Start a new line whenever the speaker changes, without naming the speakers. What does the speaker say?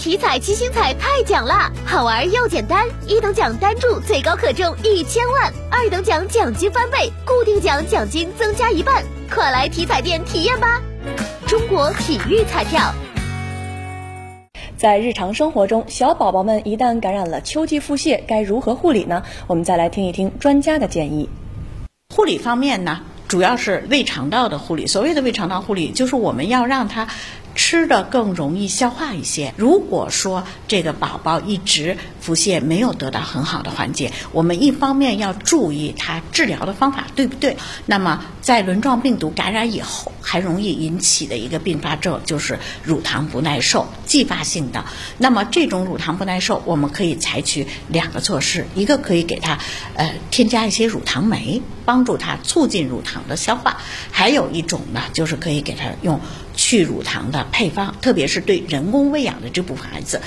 体彩七星彩太奖啦，好玩又简单，一等奖单注最高可中一千万，二等奖奖金翻倍，固定奖奖金增加一半，快来体彩店体验吧！中国体育彩票。
在日常生活中，小宝宝们一旦感染了秋季腹泻，该如何护理呢？我们再来听一听专家的建议。
护理方面呢，主要是胃肠道的护理。所谓的胃肠道护理，就是我们要让它。吃的更容易消化一些。如果说这个宝宝一直腹泻没有得到很好的缓解，我们一方面要注意他治疗的方法对不对？那么在轮状病毒感染以后，还容易引起的一个并发症就是乳糖不耐受，继发性的。那么这种乳糖不耐受，我们可以采取两个措施：一个可以给他呃添加一些乳糖酶，帮助他促进乳糖的消化；还有一种呢，就是可以给他用。去乳糖的配方，特别是对人工喂养的这部分孩子，